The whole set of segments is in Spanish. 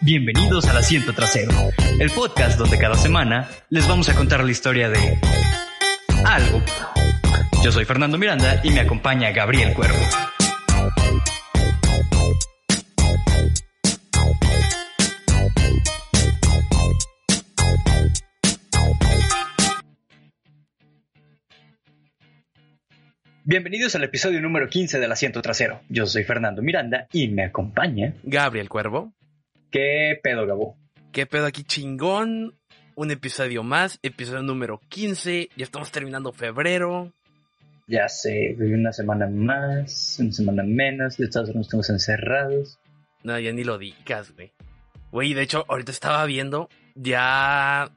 Bienvenidos al Asiento Trasero, el podcast donde cada semana les vamos a contar la historia de algo. Yo soy Fernando Miranda y me acompaña Gabriel Cuervo. Bienvenidos al episodio número 15 del Asiento Trasero. Yo soy Fernando Miranda y me acompaña. Gabriel Cuervo. ¿Qué pedo, Gabo? ¿Qué pedo aquí chingón? Un episodio más, episodio número 15. Ya estamos terminando febrero. Ya sé, una semana más, una semana menos. De modos estamos encerrados. No, ya ni lo digas, güey. Güey, de hecho, ahorita estaba viendo ya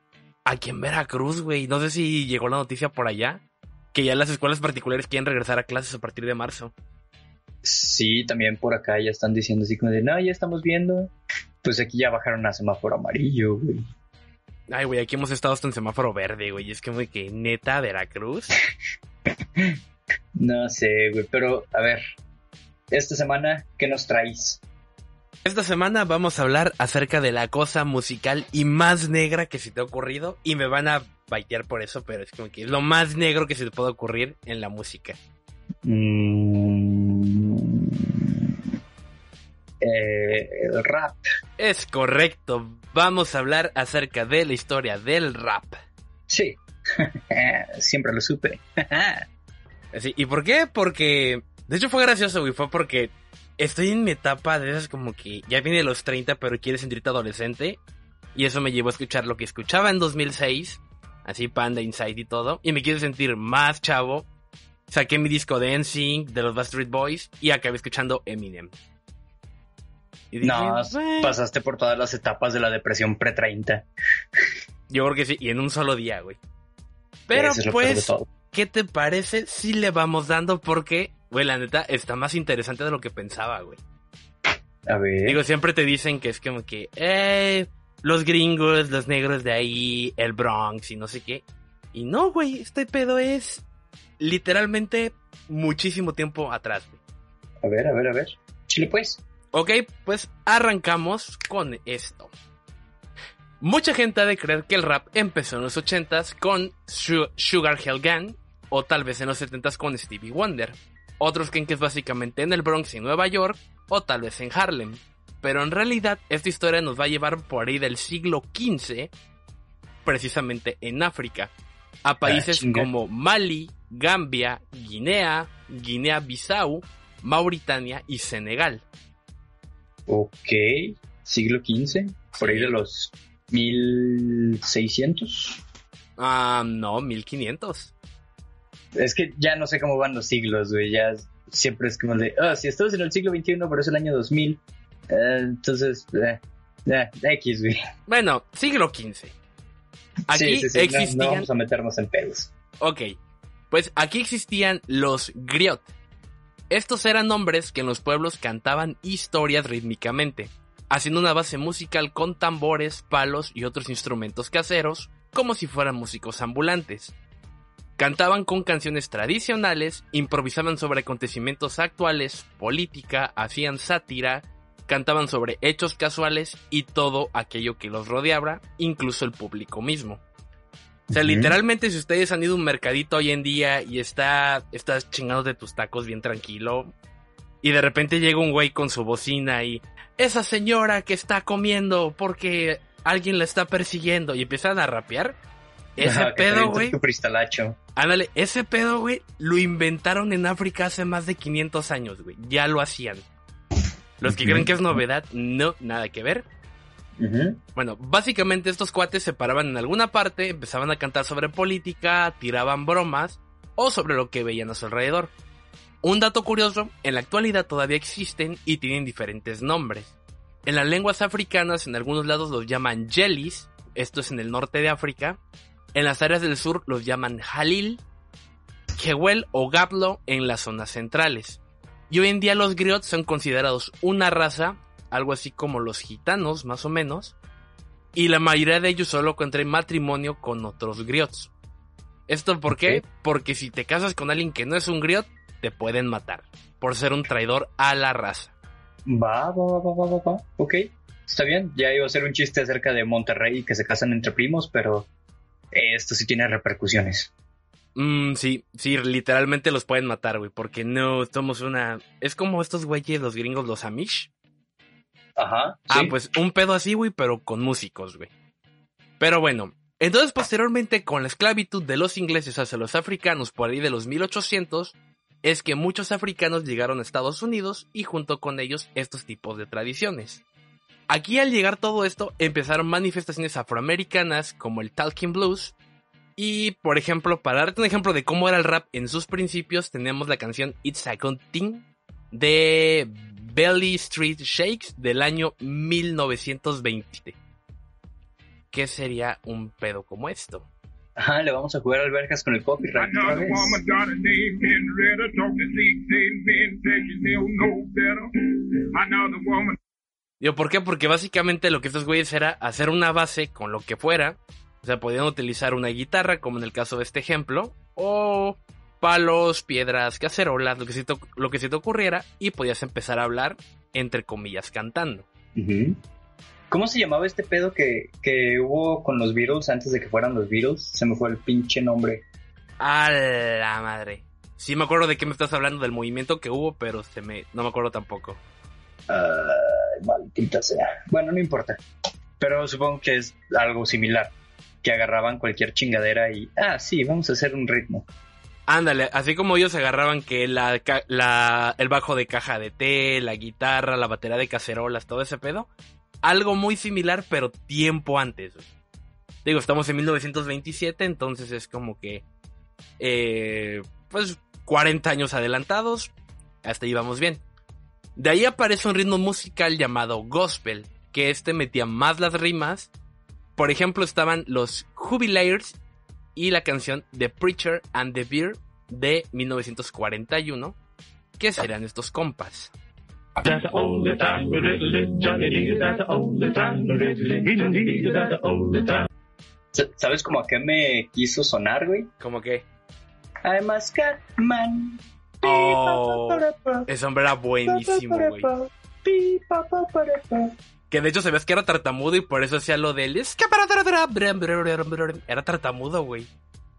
aquí en Veracruz, güey. No sé si llegó la noticia por allá. Que ya las escuelas particulares quieren regresar a clases a partir de marzo. Sí, también por acá ya están diciendo así como de, no, ya estamos viendo. Pues aquí ya bajaron a semáforo amarillo, güey. Ay, güey, aquí hemos estado hasta en semáforo verde, güey. Es que, güey, que neta, Veracruz. No sé, güey, pero a ver, esta semana, ¿qué nos traes? Esta semana vamos a hablar acerca de la cosa musical y más negra que se te ha ocurrido. Y me van a baitear por eso, pero es como que es lo más negro que se te puede ocurrir en la música. Mm, eh, el rap. Es correcto. Vamos a hablar acerca de la historia del rap. Sí, siempre lo supe. ¿Y por qué? Porque... De hecho fue gracioso, güey. Fue porque estoy en mi etapa de esas como que ya viene los 30, pero quieres sentirte adolescente. Y eso me llevó a escuchar lo que escuchaba en 2006. Así Panda Inside y todo. Y me quiero sentir más chavo. Saqué mi disco de NSYNC, de los Backstreet Boys. Y acabé escuchando Eminem. Y dije, No, "Bueno". pasaste por todas las etapas de la depresión pre-30. Yo creo que sí, y en un solo día, güey. Pero es pues. ¿qué te parece si le vamos dando? Porque, güey, la neta está más interesante de lo que pensaba, güey. A ver. Digo, siempre te dicen que es como que, eh, los gringos, los negros de ahí, el Bronx y no sé qué. Y no, güey, este pedo es literalmente muchísimo tiempo atrás, güey. a ver, a ver, a ver. Chile, pues. Ok, pues arrancamos con esto. Mucha gente ha de creer que el rap empezó en los 80s con Su- Sugar Hill Gang o tal vez en los 70s con Stevie Wonder. Otros creen que es básicamente en el Bronx y Nueva York o tal vez en Harlem. Pero en realidad esta historia nos va a llevar por ahí del siglo XV, precisamente en África, a países chinga. como Mali, Gambia, Guinea, Guinea-Bissau, Mauritania y Senegal. Ok. Siglo XV. Por ahí de los 1600. Ah, no, 1500. Es que ya no sé cómo van los siglos, güey. Ya siempre es como de, ah, si estamos en el siglo XXI, pero es el año 2000. Eh, entonces, eh, eh, X, güey. Bueno, siglo XV. Aquí Sí, sí, sí, no- existían. No, vamos a meternos en pedos. Ok, pues aquí existían los griot. Estos eran hombres que en los pueblos cantaban historias rítmicamente, haciendo una base musical con tambores, palos y otros instrumentos caseros, como si fueran músicos ambulantes. Cantaban con canciones tradicionales, improvisaban sobre acontecimientos actuales, política, hacían sátira, cantaban sobre hechos casuales y todo aquello que los rodeaba, incluso el público mismo. O sea, literalmente si ustedes han ido a un mercadito hoy en día y está, estás chingando de tus tacos bien tranquilo y de repente llega un güey con su bocina y esa señora que está comiendo porque alguien la está persiguiendo y empiezan a rapear, ese Ajá, pedo, güey, ándale, ese pedo, güey, lo inventaron en África hace más de 500 años, güey, ya lo hacían. Los que creen que es novedad, no, nada que ver. Bueno, básicamente estos cuates se paraban en alguna parte, empezaban a cantar sobre política, tiraban bromas o sobre lo que veían a su alrededor. Un dato curioso, en la actualidad todavía existen y tienen diferentes nombres. En las lenguas africanas en algunos lados los llaman jellies, esto es en el norte de África. En las áreas del sur los llaman halil, Kewel o Gablo en las zonas centrales. Y hoy en día los griots son considerados una raza, algo así como los gitanos más o menos, y la mayoría de ellos solo contraen matrimonio con otros griots. ¿Esto por qué? Porque si te casas con alguien que no es un griot, te pueden matar, por ser un traidor a la raza. Va, va, va, va, va, va, ok. Está bien, ya iba a ser un chiste acerca de Monterrey y que se casan entre primos, pero esto sí tiene repercusiones. Mm, sí, sí, literalmente los pueden matar, güey, porque no somos una... Es como estos güeyes, los gringos, los Amish. Ajá. Ah, pues un pedo así, güey, pero con músicos, güey. Pero bueno, entonces posteriormente con la esclavitud de los ingleses hacia los africanos por ahí de los 1800, es que muchos africanos llegaron a Estados Unidos y junto con ellos estos tipos de tradiciones. Aquí al llegar todo esto empezaron manifestaciones afroamericanas como el Talking Blues, y, por ejemplo, para darte un ejemplo de cómo era el rap en sus principios, tenemos la canción It's a Good Thing de Belly Street Shakes del año 1920. ¿Qué sería un pedo como esto? Ajá, le vamos a jugar alberjas con el copyright. Digo, ¿por qué? Porque básicamente lo que estos güeyes era hacer una base con lo que fuera. O sea, podían utilizar una guitarra, como en el caso de este ejemplo, o palos, piedras, cacerolas, lo que se te, lo que se te ocurriera, y podías empezar a hablar, entre comillas, cantando. ¿Cómo se llamaba este pedo que, que hubo con los Beatles antes de que fueran los Beatles? Se me fue el pinche nombre. A la madre. Sí me acuerdo de qué me estás hablando del movimiento que hubo, pero se me no me acuerdo tampoco. Ay, maldita sea. Bueno, no importa. Pero supongo que es algo similar. Que agarraban cualquier chingadera y... Ah, sí, vamos a hacer un ritmo. Ándale, así como ellos agarraban que la, el bajo de caja de té, la guitarra, la batería de cacerolas, todo ese pedo. Algo muy similar, pero tiempo antes. Digo, estamos en 1927, entonces es como que... eh, pues 40 años adelantados. Hasta ahí vamos bien. De ahí aparece un ritmo musical llamado gospel, que este metía más las rimas. Por ejemplo, estaban los Jubilators y la canción The Preacher and the Beer de 1941. ¿Qué serán estos compas? That's the only time we really live, Johnny D. That's the only time we really live, Johnny D. That's the only time. Sa- ¿Sabes como a qué me quiso sonar, güey? Como que... I'm a Scatman. Oh, ese hombre era buenísimo, güey. Que de hecho se ves que era tartamudo y por eso hacía lo del... Era tartamudo, güey.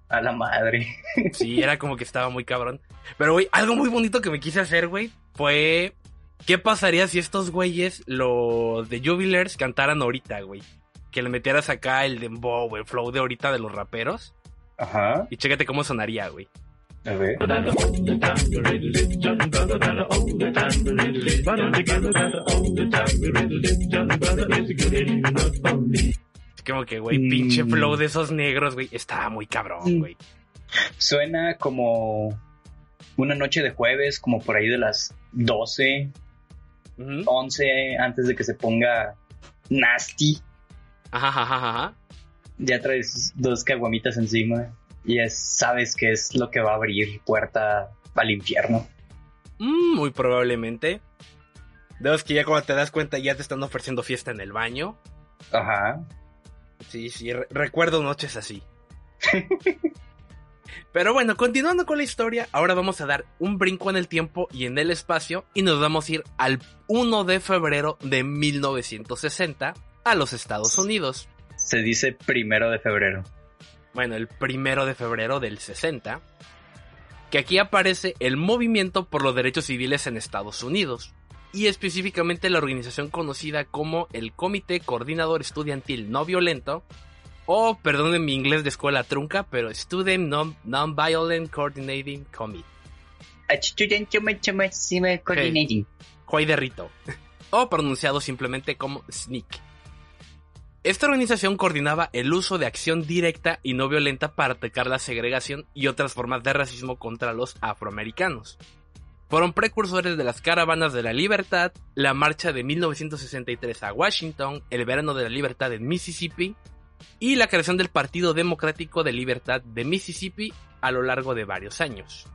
A la madre. Sí, era como que estaba muy cabrón. Pero, güey, algo muy bonito que me quise hacer, güey, fue... ¿Qué pasaría si estos güeyes, los de Jubilers, cantaran ahorita, güey? Que le metieras acá el dembow, el flow de ahorita de los raperos. Ajá. Y chécate cómo sonaría, güey. A ver. Es como que, güey, Mm. pinche flow de esos negros, güey. Estaba muy cabrón, Mm. güey. Suena como una noche de jueves, como por ahí de las 12, Ujú. 11, antes de que se ponga nasty. Ajá, ajá, ajá, ajá. Ya traes dos caguamitas encima y es, sabes que es lo que va a abrir puerta al infierno. Mm, muy probablemente. De los que ya cuando te das cuenta ya te están ofreciendo fiesta en el baño. Ajá. Sí, sí, re- recuerdo noches así. Pero bueno, continuando con la historia, ahora vamos a dar un brinco en el tiempo y en el espacio y nos vamos a ir al 1 de febrero de 1960 a los Estados Unidos. Se dice primero de febrero. Bueno, el primero de febrero del 60, que aquí aparece el movimiento por los derechos civiles en Estados Unidos, y específicamente la organización conocida como el Comité Coordinador Estudiantil No Violento, o, perdonen mi inglés de escuela trunca, pero Student Non- Non-Violent Coordinating Committee. Coordinating. Juay de Rito, o pronunciado simplemente como SNCC. Esta organización coordinaba el uso de acción directa y no violenta para atacar la segregación y otras formas de racismo contra los afroamericanos. Fueron precursores de las caravanas de la libertad, la marcha de 1963 a Washington, el verano de la libertad en Mississippi y la creación del Partido Democrático de Libertad de Mississippi a lo largo de varios años.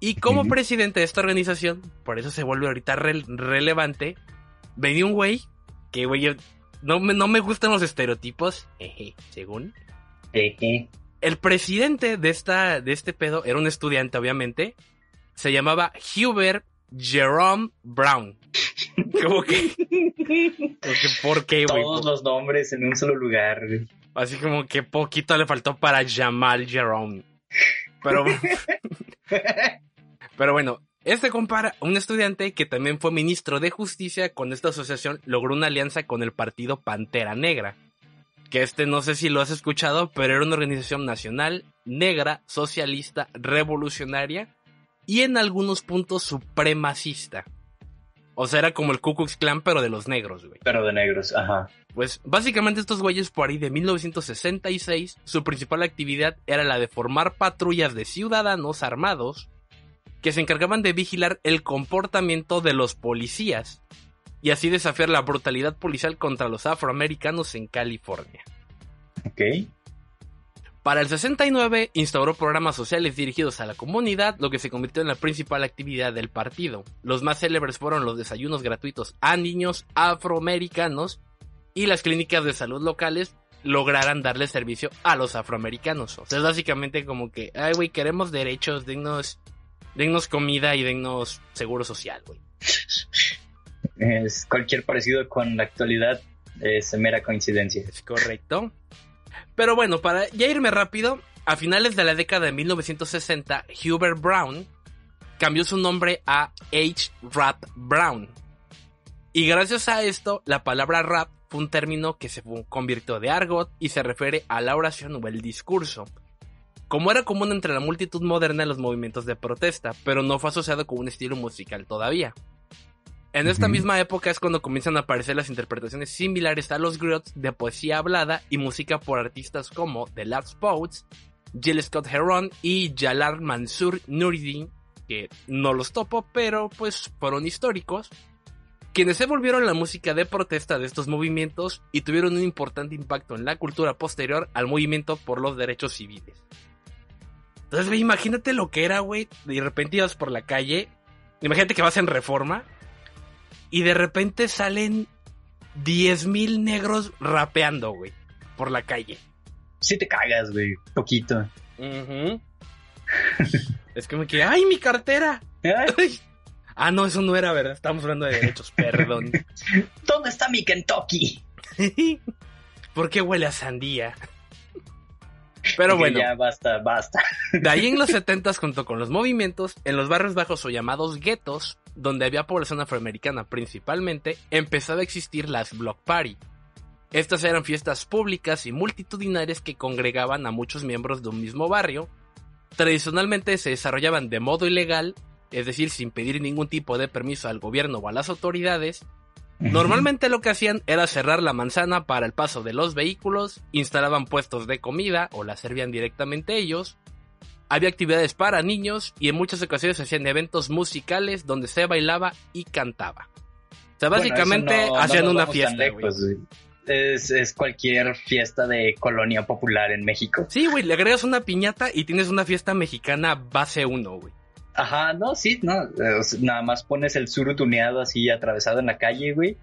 Y como presidente de esta organización, por eso se vuelve ahorita rel- relevante, venía un güey que, güey, no me, no me gustan los estereotipos, jeje, según. Jeje. El presidente de, esta, de este pedo era un estudiante, obviamente. Se llamaba Hubert Jerome Brown. Como que, como que ¿por qué, güey? Todos los nombres en un solo lugar. güey. Así como que poquito le faltó para Jamal Jerome. Pero, pero bueno, este compara un estudiante que también fue ministro de justicia con esta asociación logró una alianza con el partido Pantera Negra. Que este no sé si lo has escuchado, pero era una organización nacional, negra, socialista, revolucionaria y en algunos puntos supremacista. O sea, era como el Ku Klux Klan, pero de los negros, güey. Pero de negros, ajá. Pues básicamente estos güeyes por ahí de 1966, su principal actividad era la de formar patrullas de ciudadanos armados que se encargaban de vigilar el comportamiento de los policías y así desafiar la brutalidad policial contra los afroamericanos en California. Ok. Para el 69 instauró programas sociales dirigidos a la comunidad, lo que se convirtió en la principal actividad del partido. Los más célebres fueron los desayunos gratuitos a niños afroamericanos y las clínicas de salud locales lograran darle servicio a los afroamericanos. O sea, es básicamente como que, ay, güey, queremos derechos, dennos, dennos comida y dennos seguro social, güey. Es cualquier parecido con la actualidad es mera coincidencia. Es correcto. Pero bueno, para ya irme rápido, a finales de la década de 1960, Hubert Brown cambió su nombre a H. Rap Brown. Y gracias a esto, la palabra rap fue un término que se convirtió de argot y se refiere a la oración o el discurso. Como era común entre la multitud moderna en los movimientos de protesta, pero no fue asociado con un estilo musical todavía. En esta misma época es cuando comienzan a aparecer las interpretaciones similares a los griots de poesía hablada y música por artistas como The Last Poets, Jill Scott Heron y Jalal Mansur Nuruddin, que no los topo, pero pues fueron históricos, quienes se volvieron la música de protesta de estos movimientos y tuvieron un importante impacto en la cultura posterior al movimiento por los derechos civiles. Entonces, güey, imagínate lo que era, güey, de repente ibas por la calle, imagínate que vas en reforma y de repente salen 10.000 negros rapeando, güey, por la calle. Sí te cagas, güey. Poquito. es como que, ¡ay, mi cartera! Ay, ah, no, eso no era, ¿verdad? Estamos hablando de derechos, perdón. ¿Dónde está mi Kentucky? ¿Por qué huele a sandía? Pero bueno, Ya basta, basta. de ahí en los 70 junto con los movimientos, en los barrios bajos o llamados guetos, donde había población afroamericana principalmente, empezaba a existir las block party. Estas eran fiestas públicas y multitudinarias que congregaban a muchos miembros de un mismo barrio. Tradicionalmente se desarrollaban de modo ilegal, es decir, sin pedir ningún tipo de permiso al gobierno o a las autoridades, Normalmente lo que hacían era cerrar la manzana para el paso de los vehículos, instalaban puestos de comida o la servían directamente ellos, había actividades para niños y en muchas ocasiones hacían eventos musicales donde se bailaba y cantaba. O sea, Bueno, básicamente eso no- no hacían una fiesta, güey. lejos, güey. Es, es cualquier fiesta de colonia popular en México. Sí, güey, le agregas una piñata y tienes una fiesta mexicana base 1, güey. Ajá, no, sí, no. eh, Nada más pones el suru tuneado así atravesado en la calle, güey.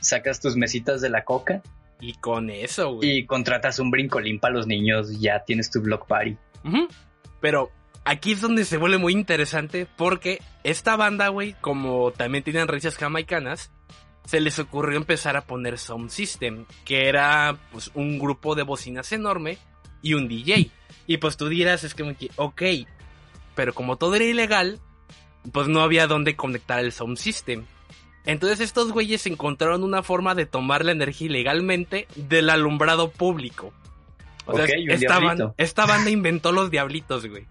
Sacas tus mesitas de la coca Y con eso, güey. y contratas un brincolín para los niños. Ya tienes tu block party. Pero aquí es donde se vuelve muy interesante porque esta banda, güey, como también tenían raíces jamaicanas, se les ocurrió empezar a poner Sound System, que era pues un grupo de bocinas enorme y un DJ. Y pues tú dirás, es como que, ok, pero como todo era ilegal, pues no había dónde conectar el Sound System. Entonces estos güeyes encontraron una forma de tomar la energía ilegalmente del alumbrado público. O sea, Ok, un esta, diablito. ban- esta banda inventó los diablitos, güey.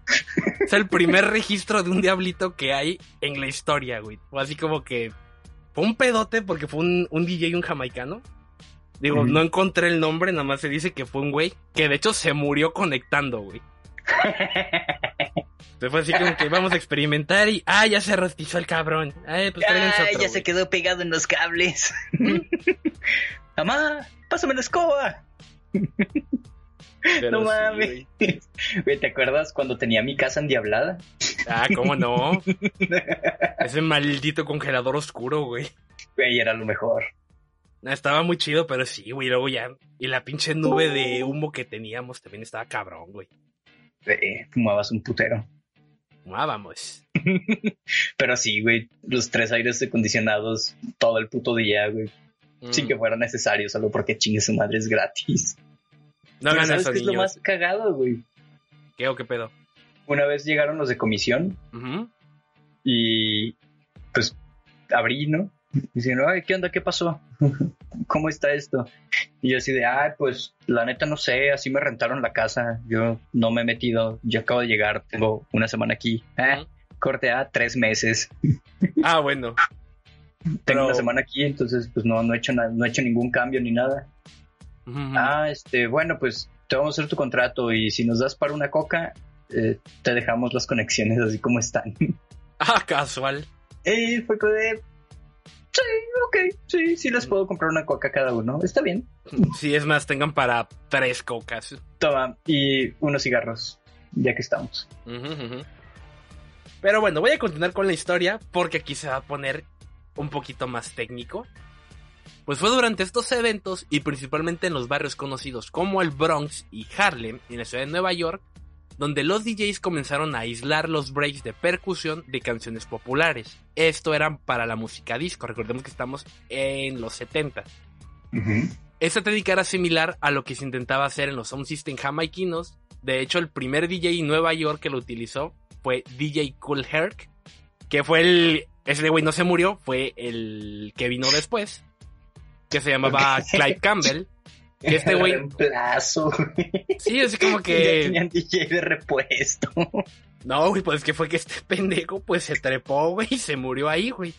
Es el primer registro de un diablito que hay en la historia, güey. Fue así como que fue un pedote porque fue un, un DJ y un jamaicano. Digo, no encontré el nombre, nada más se dice que fue un güey que de hecho se murió conectando, güey. Entonces fue así como que vamos a experimentar y, ah, ya se rostizó el cabrón. Ay, pues Ay, otro, ya güey. se quedó pegado en los cables. Mamá, pásame la escoba. Pero no sí, mames. Güey, ¿te acuerdas cuando tenía mi casa endiablada? Ah, cómo no. Ese maldito congelador oscuro, güey. Güey, era lo mejor. Estaba muy chido, pero sí, güey, luego ya. Y la pinche nube de humo que teníamos también estaba cabrón, güey. Eh, fumabas un putero. Vamos. Pero sí, güey, los tres aires acondicionados todo el puto día, güey. Sin Mm. que fuera necesario, solo porque chingue su madre es gratis. No Pero ¿Sabes eso, qué es lo más cagado, güey? ¿Qué o qué pedo? Una vez llegaron los de comisión y pues abrí, ¿no? Y dicen, ay, ¿qué onda? ¿Qué pasó? ¿Cómo está esto? Y yo así de, ay, pues la neta no sé, así me rentaron la casa, yo no me he metido, yo acabo de llegar, tengo una semana aquí. Ujú. corte a tres meses, Ah, bueno. tengo Pero- una semana aquí, entonces pues no, no he hecho no he hecho ningún cambio ni nada. Ah, este, bueno, pues te vamos a hacer tu contrato y si nos das para una coca, eh, te dejamos las conexiones así como están. Ah, casual. Y fue de, sí, ok, sí, sí les puedo comprar una coca cada uno, está bien. Sí, es más, tengan para tres cocas. Toma, y unos cigarros, ya que estamos. Pero bueno, voy a continuar con la historia porque aquí se va a poner un poquito más técnico. Pues fue durante estos eventos y principalmente en los barrios conocidos como el Bronx y Harlem en la ciudad de Nueva York, donde los DJs comenzaron a aislar los breaks de percusión de canciones populares. Esto era para la música disco, recordemos que estamos en los 70. Esta técnica era similar a lo que se intentaba hacer en los sound system jamaiquinos. De hecho, el primer DJ en Nueva York que lo utilizó fue DJ Cool Herc, que fue el... Ese güey no se murió, fue el que vino después, que se llamaba Clyde Campbell. Que este güey... Reemplazo. Sí, así como Ya que... tenían DJ de repuesto. No, güey, pues que fue que este pendejo pues se trepó, güey, y se murió ahí, güey.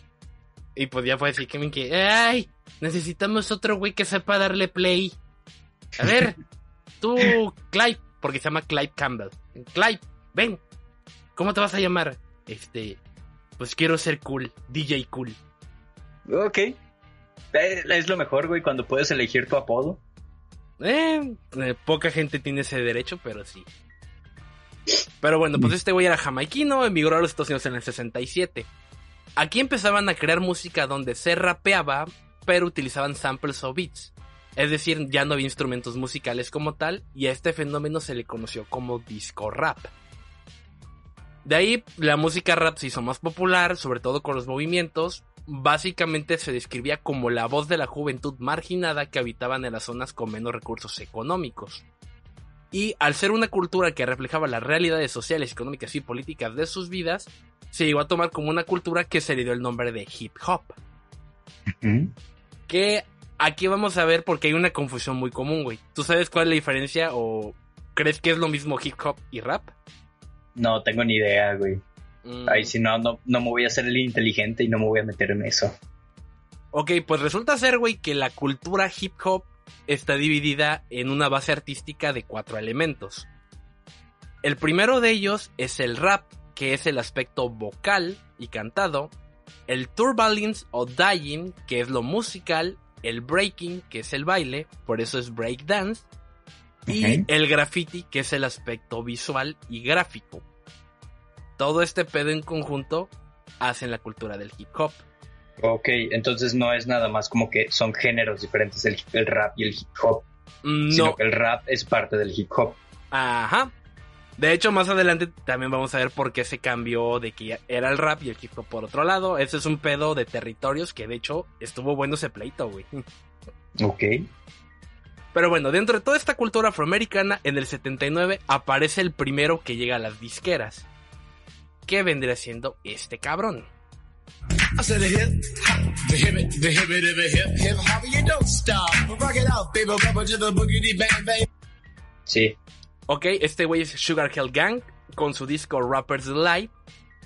Y pues ya fue así que me que, ay, necesitamos otro güey que sepa darle play. A ver, tú, Clyde, porque se llama Clyde Campbell. Clyde, ven, ¿cómo te vas a llamar? Este, pues quiero ser cool, DJ cool. Ok. Eh, Es lo mejor, güey, cuando puedes elegir tu apodo. Eh, eh, poca gente tiene ese derecho, pero sí. Pero bueno, pues este güey era jamaiquino, emigró a los Estados Unidos en el 67. Aquí empezaban a crear música donde se rapeaba, pero utilizaban samples o beats. Es decir, ya no había instrumentos musicales como tal, y a este fenómeno se le conoció como disco rap. De ahí, la música rap se hizo más popular, sobre todo con los movimientos. Básicamente se describía como la voz de la juventud marginada que habitaban en las zonas con menos recursos económicos. Y al ser una cultura que reflejaba las realidades sociales, económicas y políticas de sus vidas, se llegó a tomar como una cultura que se le dio el nombre de hip hop. Que aquí vamos a ver porque hay una confusión muy común, güey. ¿Tú sabes cuál es la diferencia o crees que es lo mismo hip hop y rap? No tengo ni idea, güey. Mm, Ay, si no, no, no me voy a hacer el inteligente y no me voy a meter en eso. Ok, pues resulta ser, güey, que la cultura hip hop está dividida en una base artística de cuatro elementos. El primero de ellos es el rap, que es el aspecto vocal y cantado, el turbalins o dying, que es lo musical, el breaking, que es el baile, por eso es breakdance, y el graffiti, que es el aspecto visual y gráfico. Todo este pedo en conjunto hacen la cultura del hip hop. Ok, entonces no es nada más como que son géneros diferentes el, el rap y el hip hop, Mm, sino No, que el rap es parte del hip hop. Ajá. De hecho, más adelante también vamos a ver por qué se cambió de que era el rap y el hip hop por otro lado. Ese es un pedo de territorios que de hecho estuvo bueno ese pleito, güey. Ok. Pero bueno, dentro de toda esta cultura afroamericana, en el 79 aparece el primero que llega a las disqueras. ¿Qué vendría siendo este cabrón? I said the hip, hop, the hip it, the hip it, the hip, hip hop, you don't stop. Rock it out, baby, rubber to the boogity bang bang. Sí. Ok, este güey es Sugar Hill Gang con su disco Rapper's Delight,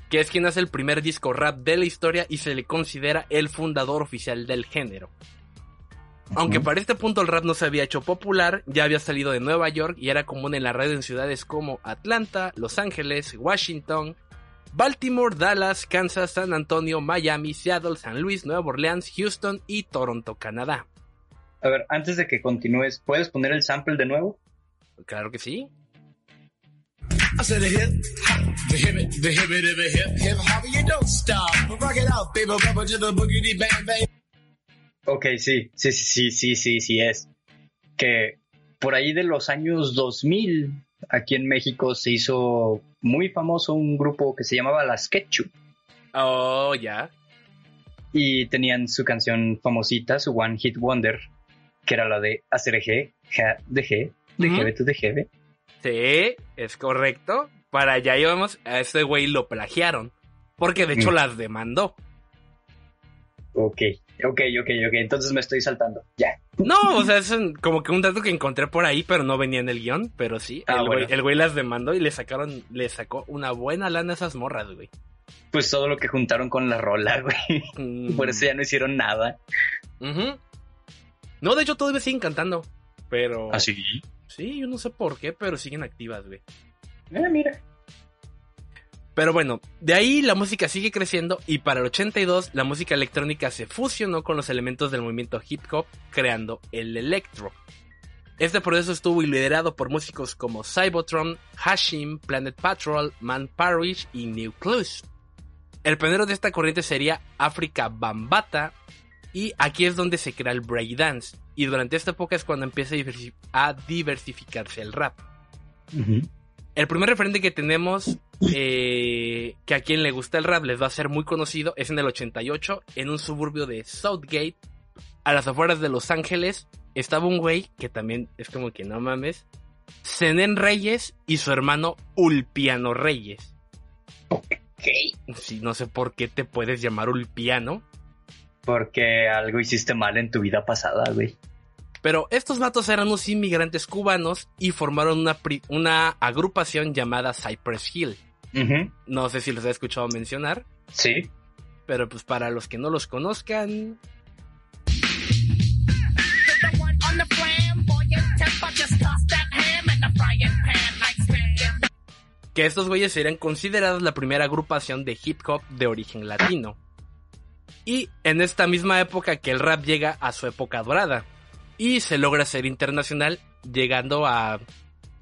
que es quien hace el primer disco rap de la historia y se le considera el fundador oficial del género. Aunque para este punto el rap no se había hecho popular, ya había salido de Nueva York y era común en la red en ciudades como Atlanta, Los Ángeles, Washington, Baltimore, Dallas, Kansas, San Antonio, Miami, Seattle, San Luis, Nueva Orleans, Houston y Toronto, Canadá. A ver, antes de que continúes, ¿puedes poner el sample de nuevo? Claro que sí. I said the hip, hop, the hip it, the hip it, the hip, hip hop, you don't stop. Rock it out, baby, rubber to the boogity bang bang. Ok, sí, sí, sí, sí, sí, sí es. Que por ahí de los años 2000, aquí en México se hizo muy famoso un grupo que se llamaba Las Ketchup. Oh, ya. Y tenían su canción famosita, su One Hit Wonder, que era la de hacer G, ja, de G, de Ujú. GB to de GB. Sí, es correcto. Para allá íbamos, a este güey lo plagiaron. Porque de hecho Mm. las demandó. Ok, ok, ok, ok. Entonces me estoy saltando. Ya. No, o sea, es como que un dato que encontré por ahí, pero no venía en el guion. Pero sí, Ah, el, güey, bueno. el güey las demandó y le sacaron, le sacó una buena lana a esas morras, güey. Pues todo lo que juntaron con la rola, güey. Mm. Por eso ya no hicieron nada. No, de hecho todavía siguen cantando. Pero. Así. Sí, yo no sé por qué, pero siguen activas, güey. Ah, mira. Pero bueno, de ahí la música sigue creciendo y para el 82 la música electrónica se fusionó con los elementos del movimiento hip hop creando el electro. Este proceso estuvo liderado por músicos como Cybotron, Hashim, Planet Patrol, Man Parrish y Nucleus. El pionero de esta corriente sería África Bambata y aquí es donde se crea el breakdance y durante esta época es cuando empieza a diversificarse el rap. El primer referente que tenemos, eh, que a quien le gusta el rap les va a ser muy conocido, es en el 88, en un suburbio de Southgate, a las afueras de Los Ángeles, estaba un güey que también es como que no mames, Zenén Reyes y su hermano Ulpiano Reyes. Ok. Sí, no sé por qué te puedes llamar Ulpiano, Porque algo hiciste mal en tu vida pasada, güey. pero estos vatos eran unos inmigrantes cubanos y formaron una, agrupación llamada Cypress Hill. No sé si los he escuchado mencionar. Sí. Pero pues para los que no los conozcan, que estos güeyes serían considerados la primera agrupación de hip hop de origen latino. Y en esta misma época que el rap llega a su época dorada. Y se logra ser internacional, llegando a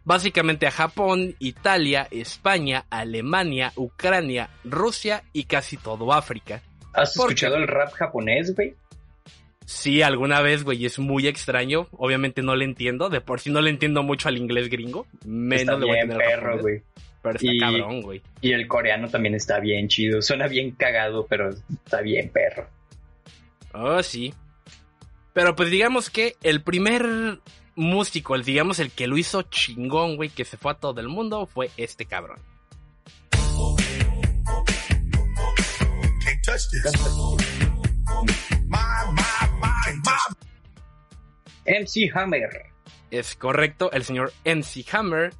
básicamente a Japón, Italia, España, Alemania, Ucrania, Rusia y casi todo África. ¿Has ¿Por escuchado el rap japonés, güey? Sí, alguna vez, güey, es muy extraño. Obviamente no le entiendo. De por sí no le entiendo mucho al inglés gringo. Menos le voy a perro, güey. Pero está Y- cabrón, güey. Y el coreano también está bien chido. Suena bien cagado, pero está bien perro. Oh, sí. Pero pues digamos que el primer músico, el digamos el que lo hizo chingón, güey, que se fue a todo el mundo, fue este cabrón. MC Hammer. Es correcto, el señor MC Hammer,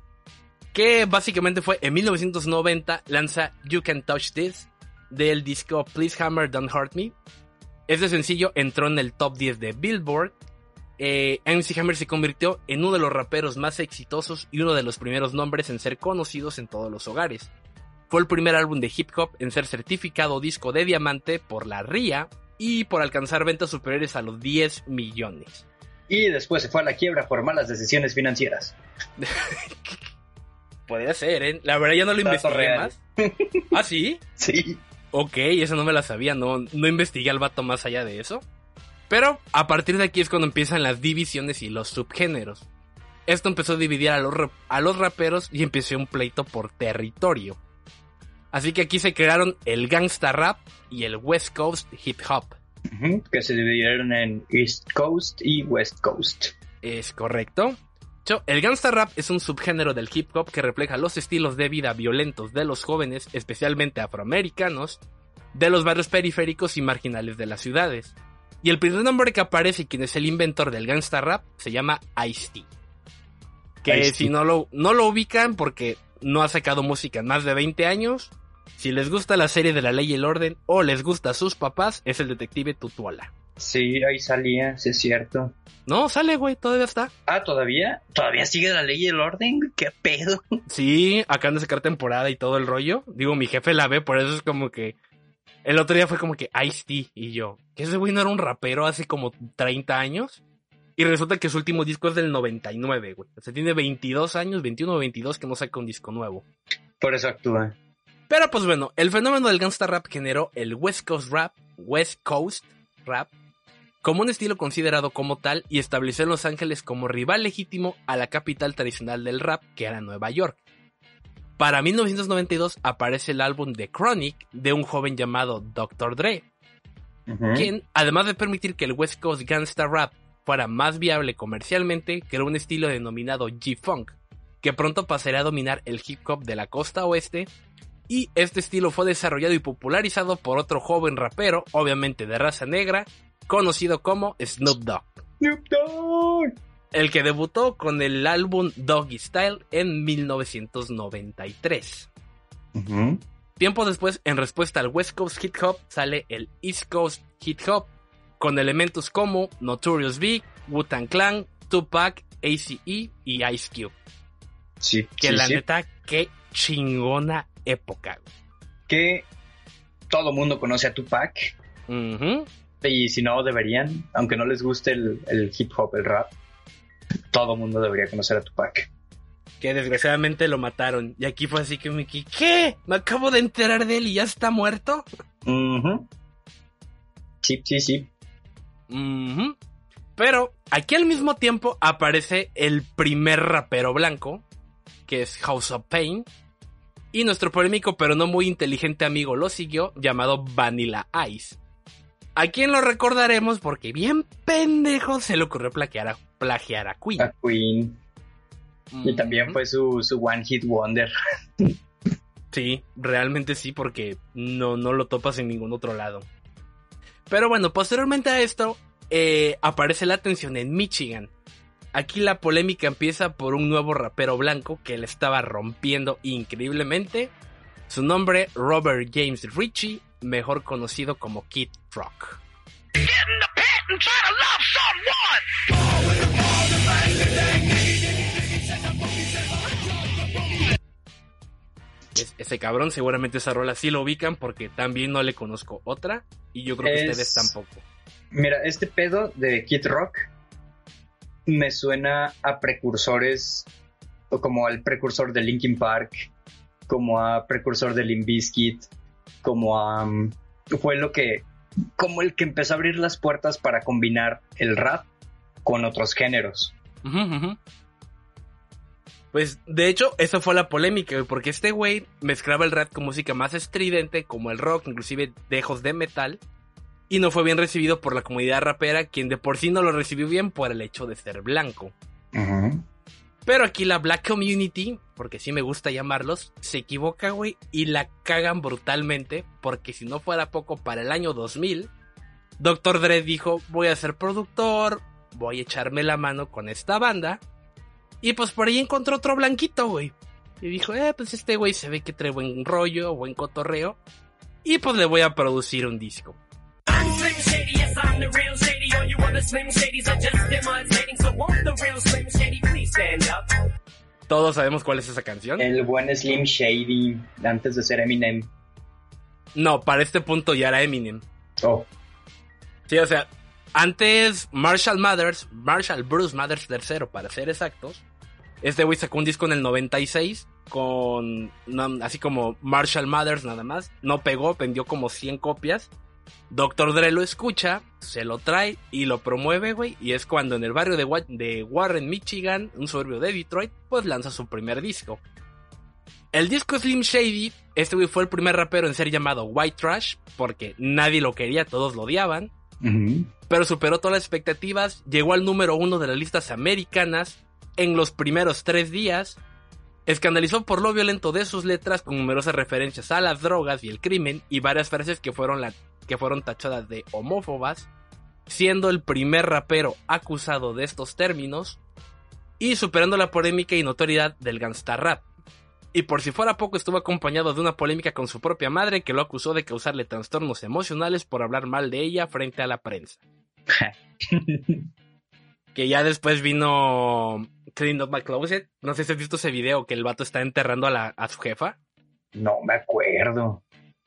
que básicamente fue en 1990 lanza You Can Touch This del disco Please Hammer Don't Hurt Me. Este sencillo entró en el top 10 de Billboard. Eh, MC Hammer se convirtió en uno de los raperos más exitosos y uno de los primeros nombres en ser conocidos en todos los hogares. Fue el primer álbum de hip hop en ser certificado disco de diamante por la RIA y por alcanzar ventas superiores a los 10 millones. Y después se fue a la quiebra por malas decisiones financieras. Podría ser, ¿eh? La verdad ya no lo Dato investigué real. más. ¿Ah, sí? Sí. Ok, eso no me la sabía, no, no investigué al vato más allá de eso. Pero a partir de aquí es cuando empiezan las divisiones y los subgéneros. Esto empezó a dividir a los, a los raperos y empezó un pleito por territorio. Así que aquí se crearon el gangsta rap y el West Coast hip hop. Que se dividieron en East Coast y West Coast. Es correcto. El gangsta rap es un subgénero del hip hop que refleja los estilos de vida violentos de los jóvenes, especialmente afroamericanos, de los barrios periféricos y marginales de las ciudades. Y el primer nombre que aparece, quien es el inventor del gangsta rap, se llama Ice-T. Que si no lo, no lo ubican porque no ha sacado música en más de 20 años, si les gusta la serie de La Ley y el Orden o les gusta a sus papás, es el detective Tutuola. Sí, ahí salía, sí es cierto. No, sale, güey, todavía está. Ah, ¿todavía? ¿Todavía sigue la ley y el orden? ¿Qué pedo? Sí, acaban de sacar temporada y todo el rollo. Digo, mi jefe la ve, por eso es como que. El otro día fue como que Ice-T y yo. Que ese güey no era un rapero hace como 30 años. Y resulta que su último disco es del 99, güey. O sea, tiene 22 años, 21 o 22 que no saca un disco nuevo. Por eso actúa. Pero pues bueno, el fenómeno del gangsta rap generó el West Coast Rap, West Coast Rap, como un estilo considerado como tal y estableció en Los Ángeles como rival legítimo a la capital tradicional del rap, que era Nueva York. Para 1992 aparece el álbum The Chronic de un joven llamado Dr. Dre, quien, además de permitir que el West Coast Gangsta Rap fuera más viable comercialmente, creó un estilo denominado G-Funk, que pronto pasaría a dominar el hip hop de la costa oeste, y este estilo fue desarrollado y popularizado por otro joven rapero, obviamente de raza negra, conocido como Snoop Dogg, Snoop Dogg. El que debutó con el álbum Doggy Style en 1993. Ujú. Tiempo después, en respuesta al West Coast Hip Hop, sale el East Coast Hip Hop, con elementos como Notorious Big, Wu-Tang Clan, Tupac, ACE y Ice Cube. Sí, Que sí, la sí. neta, qué chingona época. Que todo mundo conoce a Tupac. Ujú. Y si no, deberían, aunque no les guste el, el hip hop, el rap, todo mundo debería conocer a Tupac. Que desgraciadamente lo mataron. Y aquí fue así que me quedé, ¿qué? Me acabo de enterar de él y ya está muerto. Ujú. Sí, sí, sí. Pero aquí al mismo tiempo aparece el primer rapero blanco, que es House of Pain. Y nuestro polémico pero no muy inteligente amigo lo siguió, llamado Vanilla Ice. A quien lo recordaremos porque bien pendejo se le ocurrió plagiar a, plagiar a Queen. A Queen. Y también fue su, su One Hit Wonder. Sí, realmente sí, porque no, no lo topas en ningún otro lado. Pero bueno, posteriormente a esto, eh, aparece la tensión en Michigan. Aquí la polémica empieza por un nuevo rapero blanco que le estaba rompiendo increíblemente. Su nombre, Robert James Ritchie, mejor conocido como Kid Rock. Es- ese cabrón, seguramente esa rola sí lo ubican porque también no le conozco otra y yo creo que Es- ustedes tampoco. Mira, este pedo de Kid Rock me suena a precursores, o como al precursor de Linkin Park, como a precursor de Limp Bizkit, como a... mm, fue lo que... como el que empezó a abrir las puertas para combinar el rap con otros géneros. Pues de hecho, esa fue la polémica, porque este güey mezclaba el rap con música más estridente, como el rock, inclusive dejos de metal, y no fue bien recibido por la comunidad rapera, quien de por sí no lo recibió bien por el hecho de ser blanco. Pero aquí la Black Community, porque sí me gusta llamarlos, se equivoca, güey, y la cagan brutalmente, porque si no fuera poco para el año 2000, Dr. Dre dijo, voy a ser productor, voy a echarme la mano con esta banda, y pues por ahí encontró otro blanquito, güey. Y dijo, eh, pues este güey se ve que trae buen rollo, buen cotorreo, y pues le voy a producir un disco. I'm Slim Shady, yes, I'm the real Shady. All you other Slim Shadys are just imitating. So won't the real Slim Shady please stand up? Todos sabemos cuál es esa canción. El buen Slim Shady, antes de ser Eminem. No, para este punto ya era Eminem. Oh, Sí, o sea, antes Marshall Mathers, Marshall Bruce Mathers III para ser exactos, este güey sacó un disco en el 96 con, no, así como Marshall Mathers nada más, no pegó, vendió como 100 copias. Dr. Dre lo escucha, se lo trae y lo promueve, güey, y es cuando en el barrio de, Wa- de Warren, Michigan, un suburbio de Detroit, pues lanza su primer disco. El disco Slim Shady, este güey fue el primer rapero en ser llamado White Trash, porque nadie lo quería, todos lo odiaban pero superó todas las expectativas, llegó al número uno de las listas americanas en los primeros tres días, escandalizó por lo violento de sus letras con numerosas referencias a las drogas y el crimen y varias frases que fueron, la- que fueron tachadas de homófobas, siendo el primer rapero acusado de estos términos y superando la polémica y notoriedad del gangsta rap. Y por si fuera poco estuvo acompañado de una polémica con su propia madre que lo acusó de causarle trastornos emocionales por hablar mal de ella frente a la prensa. Que ya después vino Clean Up My Closet. No sé si has visto ese video que el vato está enterrando a, la, a su jefa. no me acuerdo.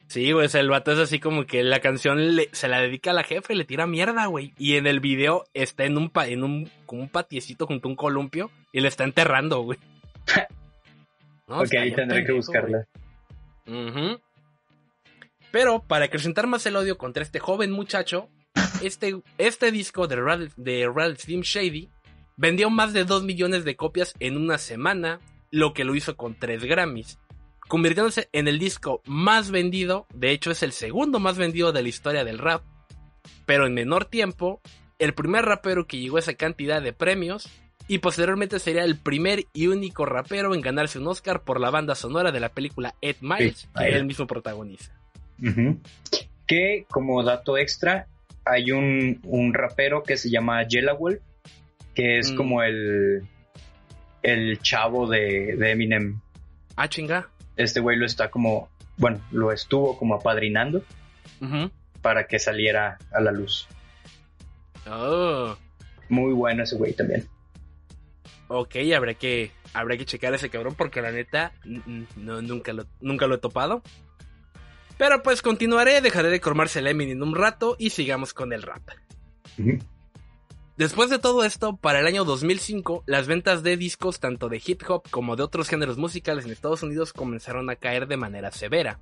Sí, güey, o sea, el vato es así como que la canción le- se la dedica a la jefa y le tira mierda, güey. Y en el video está en un, pa- en un, como un patiecito junto a un columpio y le está enterrando, güey. No, ok, ahí tendré que buscarla. Pero para acrecentar más el odio contra este joven muchacho, este, este disco de Rad, de Rad Slim Shady vendió más de 2 millones de copias en una semana, lo que lo hizo con 3 Grammys. Convirtiéndose en el disco más vendido, de hecho es el segundo más vendido de la historia del rap, pero en menor tiempo, el primer rapero que llegó a esa cantidad de premios y posteriormente sería el primer y único rapero en ganarse un Oscar por la banda sonora de la película Ed Miles, Sí, que el mismo protagonista. Ujú. Que como dato extra, hay un, un rapero que se llama Yella Wolf, que es Mm. como el, el chavo de, de Eminem. Ah, chinga. Este güey lo está como, bueno, lo estuvo como apadrinando Ujú. para que saliera a la luz. Oh, Muy bueno ese güey también. ok, habrá que, habrá que checar a ese cabrón porque la neta, no, nunca, lo, nunca lo he topado. Pero pues continuaré, dejaré de cromarse el Eminem un rato y sigamos con el rap. Ujú. Después de todo esto, para el año 2005, las ventas de discos tanto de hip hop como de otros géneros musicales en Estados Unidos comenzaron a caer de manera severa,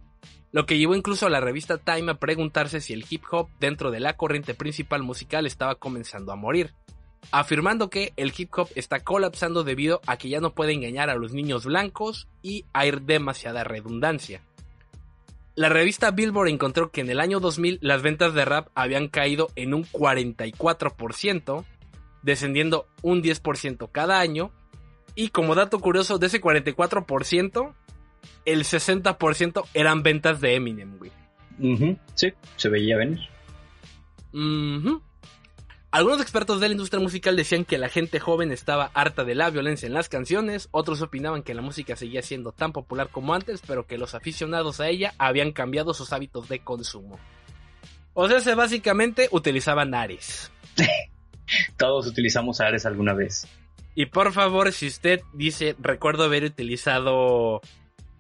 lo que llevó incluso a la revista Time a preguntarse si el hip hop dentro de la corriente principal musical estaba comenzando a morir, afirmando que el hip hop está colapsando debido a que ya no puede engañar a los niños blancos y hay demasiada redundancia. La revista Billboard encontró que en el año 2000 las ventas de rap habían caído en un 44%, descendiendo un 10% cada año, y como dato curioso, de ese 44%, el 60% eran ventas de Eminem, güey. Sí, se veía venir. Ujú. Algunos expertos de la industria musical decían que la gente joven estaba harta de la violencia en las canciones, otros opinaban que la música seguía siendo tan popular como antes, pero que los aficionados a ella habían cambiado sus hábitos de consumo. O sea, se básicamente utilizaban Ares. Todos utilizamos Ares alguna vez. Y por favor, si usted dice, recuerdo haber utilizado...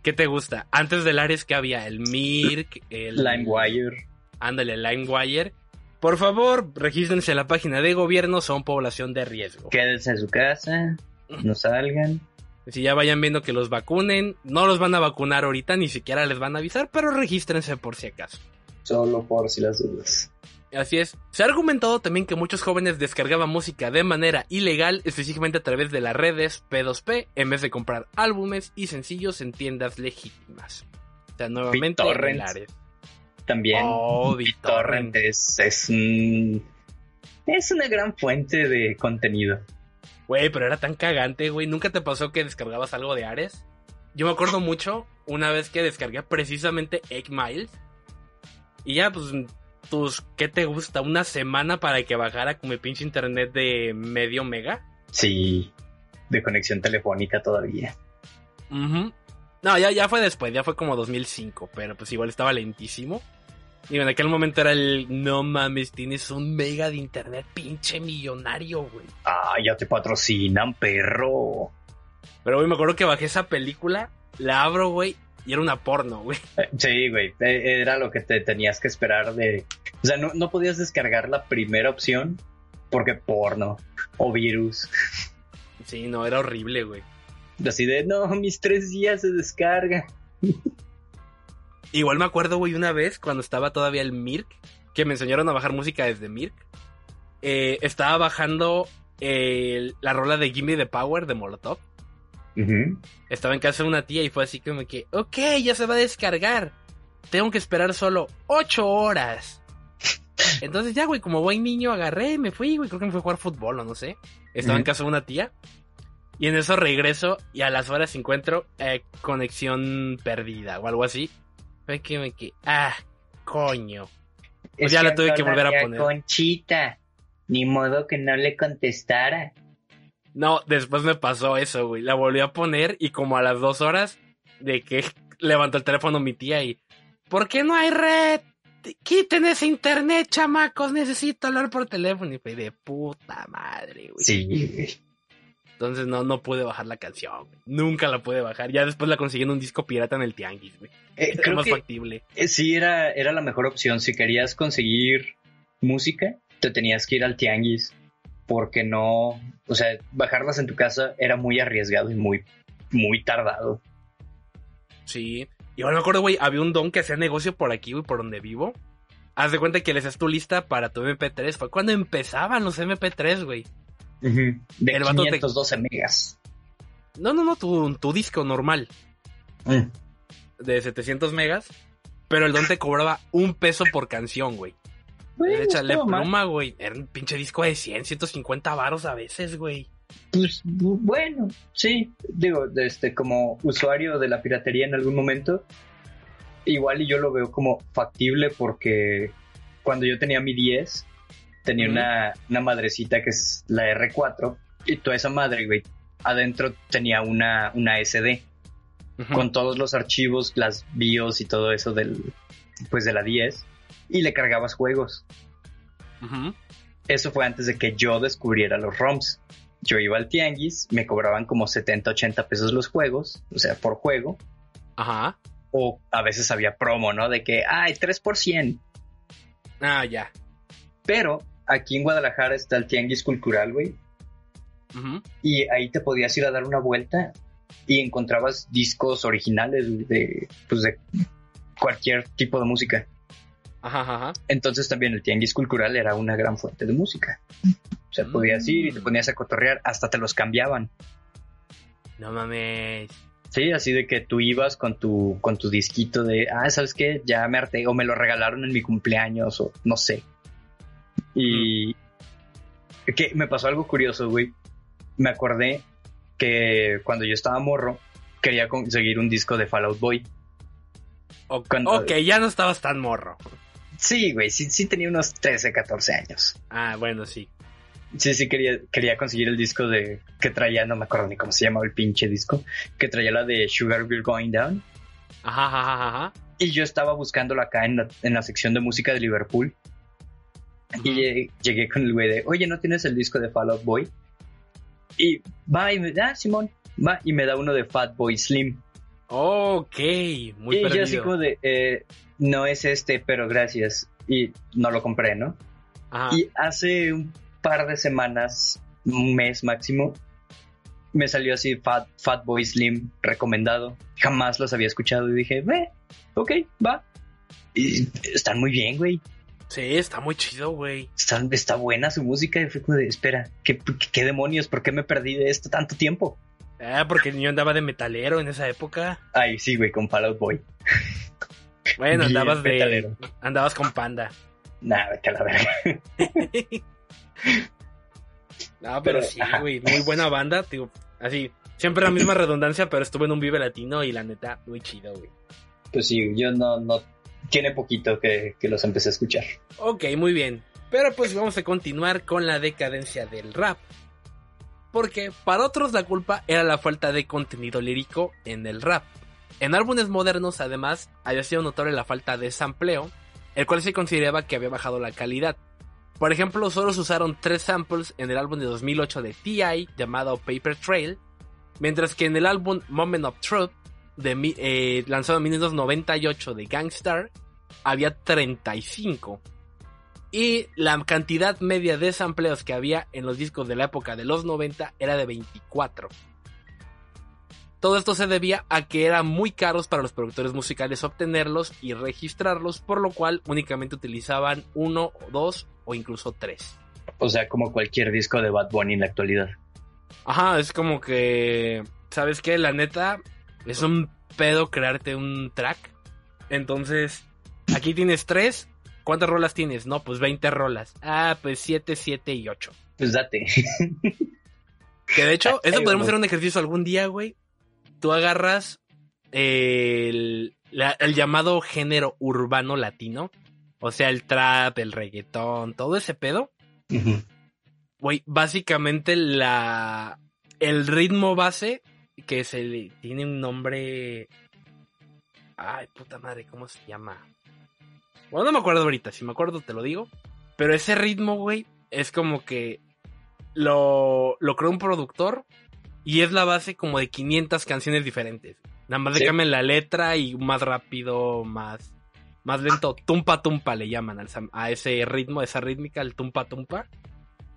¿Qué te gusta? Antes del Ares que había el Mirk, el... LimeWire. Ándale, LimeWire. Por favor, regístrense en la página de gobierno, son población de riesgo. Quédense en su casa, no salgan. Si ya vayan viendo que los vacunen, no los van a vacunar ahorita, ni siquiera les van a avisar, pero regístrense por si acaso. Solo por si las dudas. Así es. Se ha argumentado también que muchos jóvenes descargaban música de manera ilegal, específicamente a través de las redes P2P, en vez de comprar álbumes y sencillos en tiendas legítimas. O sea, nuevamente. También Oh, BitTorrent es, es, un- es una gran fuente de contenido. Güey, pero era tan cagante, güey. ¿Nunca te pasó que descargabas algo de Ares? Yo me acuerdo mucho una vez que descargué precisamente Egg Miles. Y ya, pues, tus, ¿qué te gusta? Una semana para que bajara con mi pinche internet de medio mega. Sí, de conexión telefónica todavía. No, ya, ya fue después, ya fue como 2005, pero pues igual estaba lentísimo. Y en aquel momento era el, no mames, tienes un mega de internet, pinche millonario, güey. Ah, ya te patrocinan, perro. Pero, güey, me acuerdo que bajé esa película, la abro, güey, y era una porno, güey. Eh, Sí, güey, eh, era lo que te tenías que esperar de... O sea, no, no podías descargar la primera opción porque porno o virus. Sí, no, era horrible, güey. Así de, no, mis tres días se descarga. Igual me acuerdo, güey, una vez cuando estaba todavía el Mirk, que me enseñaron a bajar música desde Mirk. eh, estaba bajando eh, la rola de Gimme the Power de Molotov. Estaba en casa de una tía y fue así como que, ok, ya se va a descargar. Tengo que esperar solo 8 horas. Entonces ya, güey, como buen niño agarré, me fui, güey, creo que me fui a jugar fútbol o no sé. Estaba en casa de una tía. Y en eso regreso y a las horas encuentro eh, conexión perdida o algo así. Fue que me que, ah, coño. Pues ya la tuve que volver a poner. Conchita. Ni modo que no le contestara. No, después me pasó eso, güey. La volví a poner y como a las dos horas de que levantó el teléfono mi tía y... ¿Por qué no hay red? Quiten ese internet, chamacos. Necesito hablar por teléfono. Y fue de puta madre, güey. Sí. Entonces no, no pude bajar la canción. güey. Nunca la pude bajar. Ya después la conseguí en un disco pirata en el Tianguis, güey. Eh, Era creo más que factible. eh, sí era, era la mejor opción. Si querías conseguir música, te tenías que ir al tianguis. Porque no, o sea, bajarlas en tu casa era muy arriesgado y muy, muy tardado. Sí. Y ahora me acuerdo, güey, había un don que hacía negocio por aquí, güey, por donde vivo. Haz de cuenta que le haces tu lista para tu MP3. Fue cuando empezaban los MP3, güey. De El vato te- 512 megas. No, no, no, tu, tu disco normal. Mm. de 700 megas, pero el don te cobraba un peso por canción, güey. Bueno, Échale pluma, güey. Era un pinche disco de 100, 150 varos a veces, güey. Pues bu- bueno, sí. Digo, este, como usuario de la piratería en algún momento, igual y yo lo veo como factible porque cuando yo tenía mi 10, tenía una, una madrecita que es la R4 y toda esa madre, güey, adentro tenía una, una SD con todos los archivos, las BIOS y todo eso del, pues de la 10 y le cargabas juegos. Ujú. Eso fue antes de que yo descubriera los ROMs. Yo iba al tianguis, me cobraban como 70, 80 pesos los juegos, o sea, por juego. Ajá. O a veces había promo, ¿no? De que, ay, 3 por 100. Ah, ya. Pero aquí en Guadalajara está el tianguis cultural, güey. Ujú. Y ahí te podías ir a dar una vuelta y encontrabas discos originales de, pues de cualquier tipo de música. Ajá, ajá, ajá. Entonces también el tianguis cultural era una gran fuente de música. O sea, podías ir y te Mm. ponías a cotorrear, hasta te los cambiaban. No mames. Sí, así de que tú ibas con tu, con tu disquito de, ah, ¿sabes qué? Ya me harté, o me lo regalaron en mi cumpleaños, o no sé. Y que me pasó algo curioso, güey. Me acordé que cuando yo estaba morro, quería conseguir un disco de Fallout Boy. O- Cuando- Ok, ya no estabas tan morro. Sí, güey, sí, sí tenía unos 13, 14 años. Ah, bueno, sí. Sí, sí quería, quería conseguir el disco de que traía, no me acuerdo ni cómo se llamaba el pinche disco, que traía la de Sugar Bill Going Down. Ajá, ajá, ajá, ajá. Y yo estaba buscándolo acá en la, en la sección de música de Liverpool. Y llegué, llegué con el güey de, oye, ¿no tienes el disco de Fall Out Boy? Y va y me da, Simón, va y me da uno de Fat Boy Slim. Ok, muy y yo así perdido. como de, eh, no es este, pero gracias. Y no lo compré, ¿no? Ajá. Y hace un par de semanas, un mes máximo, me salió así Fat, Fat Boy Slim recomendado. Jamás los había escuchado y dije, ve, ok, va. Y están muy bien, güey. Sí, está muy chido, güey. Están- está buena su música. Y fue como de, espera, ¿qué, qué demonios? ¿Por qué me perdí de esto tanto tiempo? Ah, porque yo andaba de metalero en esa época. Ay, sí, güey, con Fall Out Boy. Bueno, Bien andabas de. metalero. Andabas con panda. Nah, vete a la verga. No, pero, Pero, sí, güey. Muy buena banda, digo. Así. Siempre la misma redundancia, pero estuve en un Vive Latino y la neta, muy chido, güey. Pues sí, yo no, no, tiene poquito que, los empecé a escuchar. Ok, muy bien. Pero pues vamos a continuar con la decadencia del rap. Porque para otros la culpa era la falta de contenido lírico en el rap. En álbumes modernos, además, había sido notoria la falta de sampleo, el cual se consideraba que había bajado la calidad. Por ejemplo, solo se usaron tres samples en el álbum de 2008 de T.I. llamado Paper Trail, mientras que en el álbum Moment of Truth, de, eh, lanzado en 1998 de Gangstar, había 35. Y la cantidad media de sampleos que había en los discos de la época de los 90 era de 24. Todo esto se debía a que eran muy caros para los productores musicales obtenerlos y registrarlos, por lo cual únicamente utilizaban uno, dos o incluso tres. O sea, como cualquier disco de Bad Bunny en la actualidad. Ajá, es como que, ¿sabes qué? La neta, es un pedo crearte un track. Entonces, aquí tienes tres. ¿Cuántas rolas tienes? No, pues 20 rolas. Ah, pues 7, 7 y 8. Pues date. Que de hecho, eso podemos hacer un ejercicio algún día, güey. Tú agarras el, la- el llamado género urbano latino. O sea, el trap, el reggaetón, todo ese pedo. Güey, básicamente la el ritmo base que se le tiene un nombre Ay, puta madre, ¿cómo se llama? Bueno, no me acuerdo ahorita, si me acuerdo te lo digo, pero ese ritmo, güey, es como que lo lo creó un productor y es la base como de 500 canciones diferentes. Nada más le Sí. cambian la letra y más rápido, más más lento, tumpa tumpa le llaman al a ese ritmo, esa rítmica, el tumpa tumpa.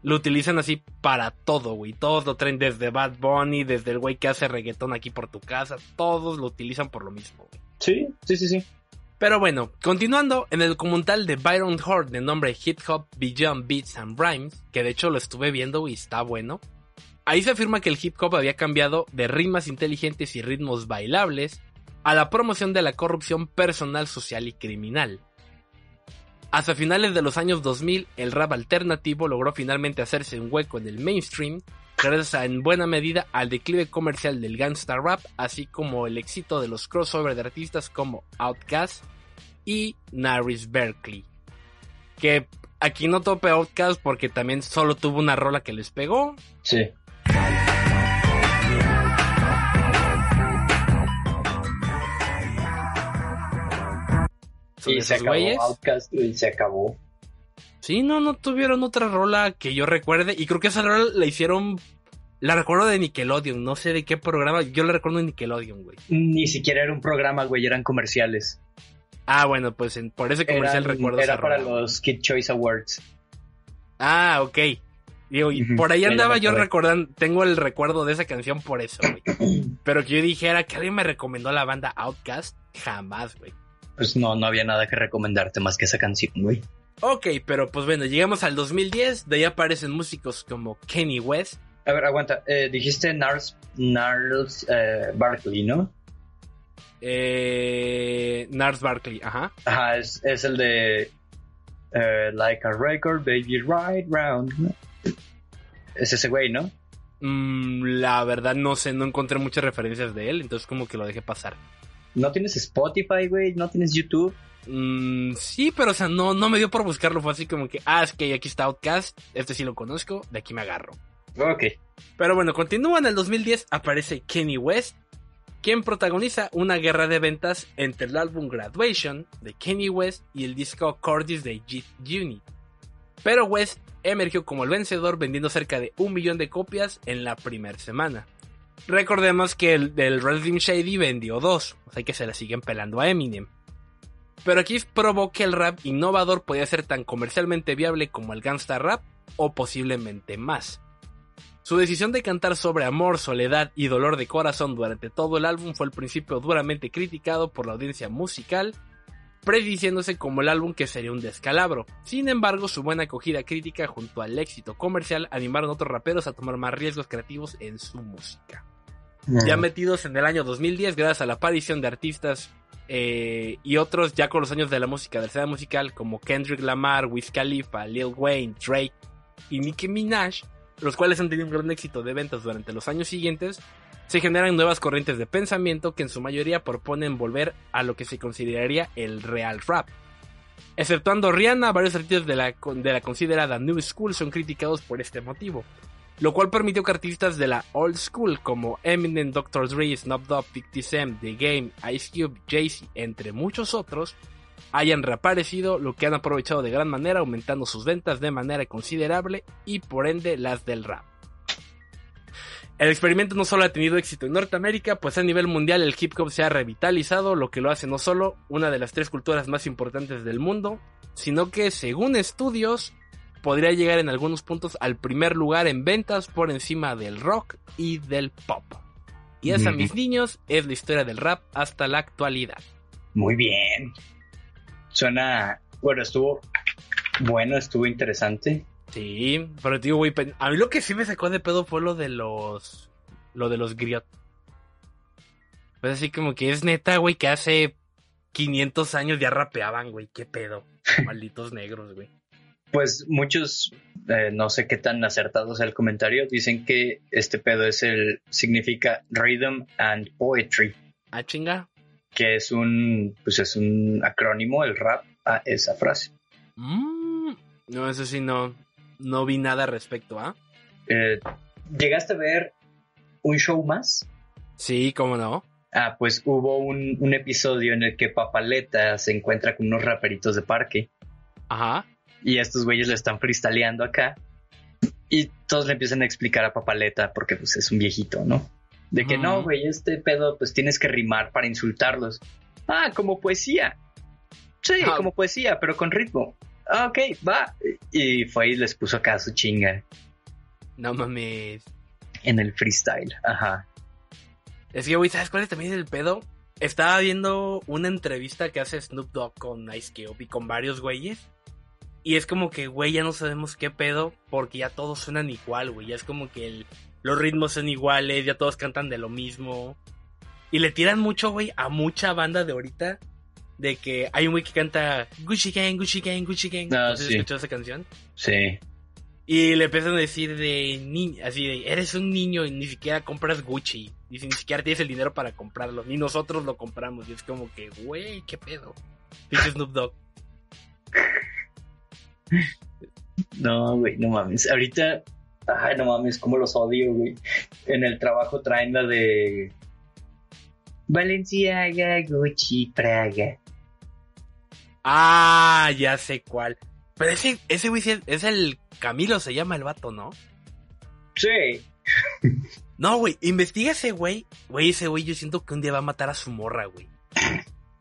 Lo utilizan así para todo, güey. Todos lo traen desde Bad Bunny, desde el güey que hace reggaetón aquí por tu casa. Todos lo utilizan por lo mismo, güey. Sí, sí, sí, sí. Pero bueno, continuando, en el documental de Byron Hort de nombre Hip Hop Beyond Beats and Rhymes, que de hecho lo estuve viendo y está bueno, ahí se afirma que el hip hop había cambiado de rimas inteligentes y ritmos bailables a la promoción de la corrupción personal, social y criminal. Hasta finales de los años 2000, el rap alternativo logró finalmente hacerse un hueco en el mainstream, gracias a, en buena medida al declive comercial del gangsta rap, así como el éxito de los crossover de artistas como Outkast y Naris Berkeley. Que aquí no tope Outkast porque también solo tuvo una rola que les pegó. Sí. Son Y se esos acabó güeyes. Outcast y se acabó. Sí, no, no tuvieron otra rola que yo recuerde. Y creo que esa rola la hicieron. La recuerdo de Nickelodeon. No sé de qué programa. Yo la recuerdo de Nickelodeon, güey. Ni siquiera era un programa, güey, eran comerciales. Ah, bueno, pues en- por ese comercial Eran- recuerdo era esa para rola. los Kid Choice Awards. Ah, ok. Digo, y por ahí andaba me yo recordando. Tengo el recuerdo de esa canción por eso, güey. Pero que yo dijera que alguien me recomendó la banda Outcast. Jamás, güey. Pues no, no había nada que recomendarte más que esa canción, güey. Ok, pero pues bueno, llegamos al 2010. De ahí aparecen músicos como Kenny West. A ver, aguanta. Eh, dijiste Nars, Nars eh, Barkley, ¿no? Eh, Nars Barkley, ajá. Ajá, es, es el de eh, Like a Record, Baby Right Round. Es ese güey, ¿no? Mm, la verdad no sé, no encontré muchas referencias de él, entonces como que lo dejé pasar. No tienes Spotify, güey, no tienes YouTube. Mm, sí, pero o sea, no, no me dio por buscarlo, fue así como que, ah, es que aquí está Outcast, este sí lo conozco, de aquí me agarro. Ok. Pero bueno, continúa en el 2010, aparece Kenny West, quien protagoniza una guerra de ventas entre el álbum Graduation de Kenny West y el disco Cordis de Jit Unit. Pero West emergió como el vencedor vendiendo cerca de un millón de copias en la primera semana. Recordemos que el del Red Shady vendió dos, o sea que se la siguen pelando a Eminem. Pero aquí probó que el rap innovador podía ser tan comercialmente viable como el gangsta rap o posiblemente más. Su decisión de cantar sobre amor, soledad y dolor de corazón durante todo el álbum fue al principio duramente criticado por la audiencia musical, prediciéndose como el álbum que sería un descalabro. Sin embargo, su buena acogida crítica junto al éxito comercial animaron a otros raperos a tomar más riesgos creativos en su música. Ya metidos en el año 2010 gracias a la aparición de artistas eh, y otros ya con los años de la música, de la escena musical como Kendrick Lamar, Wiz Khalifa, Lil Wayne, Drake y Nicki Minaj, los cuales han tenido un gran éxito de ventas durante los años siguientes, se generan nuevas corrientes de pensamiento que en su mayoría proponen volver a lo que se consideraría el real rap. Exceptuando Rihanna, varios artistas de la, de la considerada New School son criticados por este motivo, lo cual permitió que artistas de la Old School como Eminem, Dr. Dre, Snoop Dogg, 50 Cent, The Game, Ice Cube, Jay-Z, entre muchos otros, hayan reaparecido, lo que han aprovechado de gran manera, aumentando sus ventas de manera considerable y por ende las del rap. El experimento no solo ha tenido éxito en Norteamérica, pues a nivel mundial el hip hop se ha revitalizado, lo que lo hace no solo una de las tres culturas más importantes del mundo, sino que según estudios podría llegar en algunos puntos al primer lugar en ventas por encima del rock y del pop. Y esa, mis niños, es la historia del rap hasta la actualidad. Muy bien. Suena. Bueno, estuvo bueno, estuvo interesante. Sí, pero digo, güey, a mí lo que sí me sacó de pedo fue lo de los. Lo de los griot. Pues así como que es neta, güey, que hace 500 años ya rapeaban, güey, qué pedo. Malditos negros, güey. Pues muchos, eh, no sé qué tan acertados el comentario, dicen que este pedo es el. significa Rhythm and Poetry, Ah, chinga. que es un. pues es un acrónimo, el rap, a esa frase. Mm, no, eso sí, no. No vi nada respecto, ¿ah? Eh, ¿Llegaste a ver un show más? Sí, cómo no. Ah, pues hubo un, un episodio en el que Papaleta se encuentra con unos raperitos de parque Ajá. y estos güeyes le están freestyleando acá y todos le empiezan a explicar a Papaleta porque pues es un viejito, ¿no? De que no, güey, este pedo pues tienes que rimar para insultarlos. Ah, como poesía. Sí, Ah. como poesía, pero con ritmo. Ah, ok, va. Y fue y les puso acá su chinga No mames. en el freestyle. Ajá. Es que, güey, ¿sabes cuál es también el pedo? Estaba viendo una entrevista que hace Snoop Dogg con Ice Cube y con varios güeyes. Y es como que, güey, ya no sabemos qué pedo porque ya todos suenan igual, güey. Ya es como que el- los ritmos son iguales, ya todos cantan de lo mismo. Y le tiran mucho, güey, a mucha banda de ahorita. De que hay un güey que canta Gucci Gang, Gucci Gang, Gucci Gang. Ah, ¿No si sí. escuchó esa canción? Sí. Y le empiezan a decir de ni así de, eres un niño y ni siquiera compras Gucci. Y ni siquiera tienes el dinero para comprarlo. Ni nosotros lo compramos. Y es como que, güey, qué pedo. Pinche Snoop Dogg. No, güey, no mames. Ahorita, ay, no mames, cómo los odio, güey. En el trabajo traen la de Valenciaga, Gucci, Praga. Ah, ya sé cuál. Pero ese, ese güey es, el Camilo, se llama el vato, ¿no? Sí. No, güey, investiga ese güey. Güey, ese güey yo siento que un día va a matar a su morra, güey.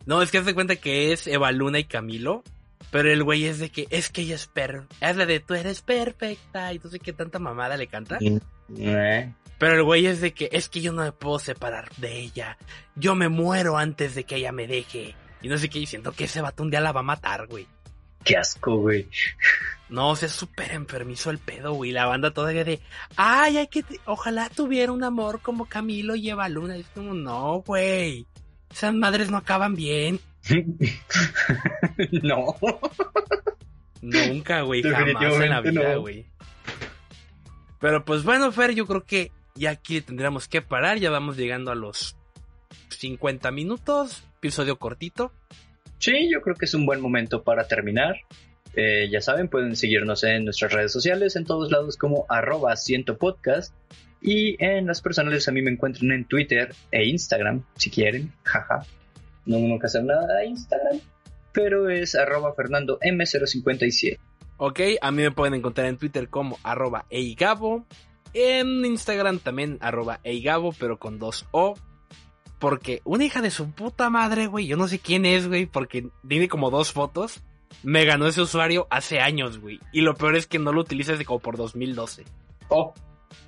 No, es que haz de cuenta que es Eva Luna y Camilo. Pero el güey es de que, es que ella es per... Es la de, tú eres perfecta. Y no sé qué tanta mamada le canta. Eh, Pero el güey es de que, es que yo no me puedo separar de ella. Yo me muero antes de que ella me deje. Y no sé qué, y siento que ese vato un día la va a matar, güey. Qué asco, güey. No, o sea, es súper enfermizo el pedo, güey. La banda todavía de, ay, hay que, ojalá tuviera un amor como Camilo y Eva Luna. Es como, no, güey. Esas madres no acaban bien. no. Nunca, güey, jamás en la vida, no. güey. Pero pues bueno, Fer, yo creo que ya aquí tendríamos que parar. Ya vamos llegando a los 50 minutos. Episodio cortito. Sí, yo creo que es un buen momento para terminar. Eh, ya saben, pueden seguirnos en nuestras redes sociales, en todos lados como arroba ciento podcast. Y en las personales a mí me encuentran en Twitter e Instagram, si quieren, jaja. No tengo que hacer nada a Instagram, pero es arroba Fernando M057. Ok, a mí me pueden encontrar en Twitter como arroba eigabo. En Instagram también arroba eigabo, pero con dos O. Porque una hija de su puta madre, güey, yo no sé quién es, güey, porque tiene como dos fotos. Me ganó ese usuario hace años, güey. Y lo peor es que no lo utiliza desde como por 2012. Oh,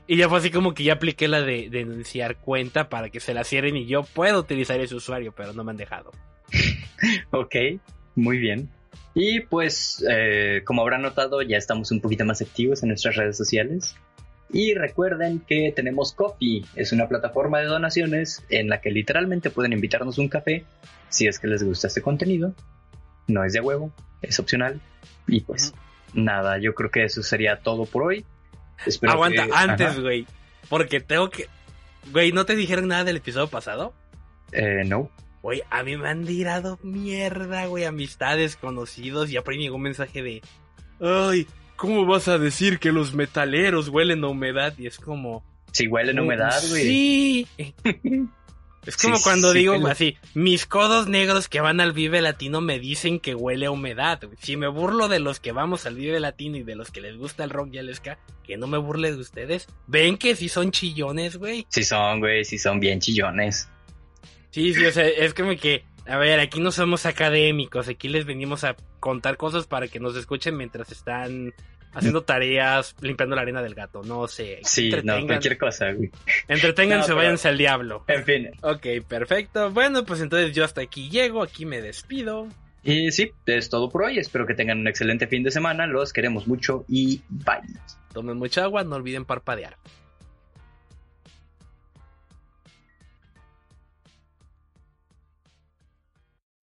Y ya fue así como que ya apliqué la de denunciar cuenta para que se la cierren y yo puedo utilizar ese usuario, pero no me han dejado. ok, muy bien. Y pues, eh, como habrán notado, ya estamos un poquito más activos en nuestras redes sociales. Y recuerden que tenemos Coffee, es una plataforma de donaciones en la que literalmente pueden invitarnos un café si es que les gusta este contenido. No es de huevo, es opcional. Y pues, nada, yo creo que eso sería todo por hoy. Espero Aguanta, que- antes, güey. Porque tengo que... Güey, ¿no te dijeron nada del episodio pasado? Eh, no. Güey, a mí me han tirado mierda, güey, amistades, conocidos, y me llegó un mensaje de, ay, ¿cómo vas a decir que los metaleros huelen a humedad? Y es como, Si huelen a humedad, güey. Sí. Es como Sí, cuando sí, digo huele. así, mis codos negros que van al Vive Latino me dicen que huele a humedad. güey. Si me burlo de los que vamos al Vive Latino y de los que les gusta el rock y el ska, que no me burle de ustedes. Ven que si son chillones, güey. Sí son, güey, sí son bien chillones. Sí, sí, o sea, es como que, a ver, aquí no somos académicos, aquí les venimos a contar cosas para que nos escuchen mientras están haciendo tareas, limpiando la arena del gato, no sé. Sí, no, cualquier cosa, güey. Entreténganse, No, pero- váyanse al diablo. En fin, Ok, perfecto. Bueno, pues entonces yo hasta aquí llego, aquí me despido. Y sí, es todo por hoy. Espero que tengan un excelente fin de semana. Los queremos mucho y bye. Tomen mucha agua, no olviden parpadear.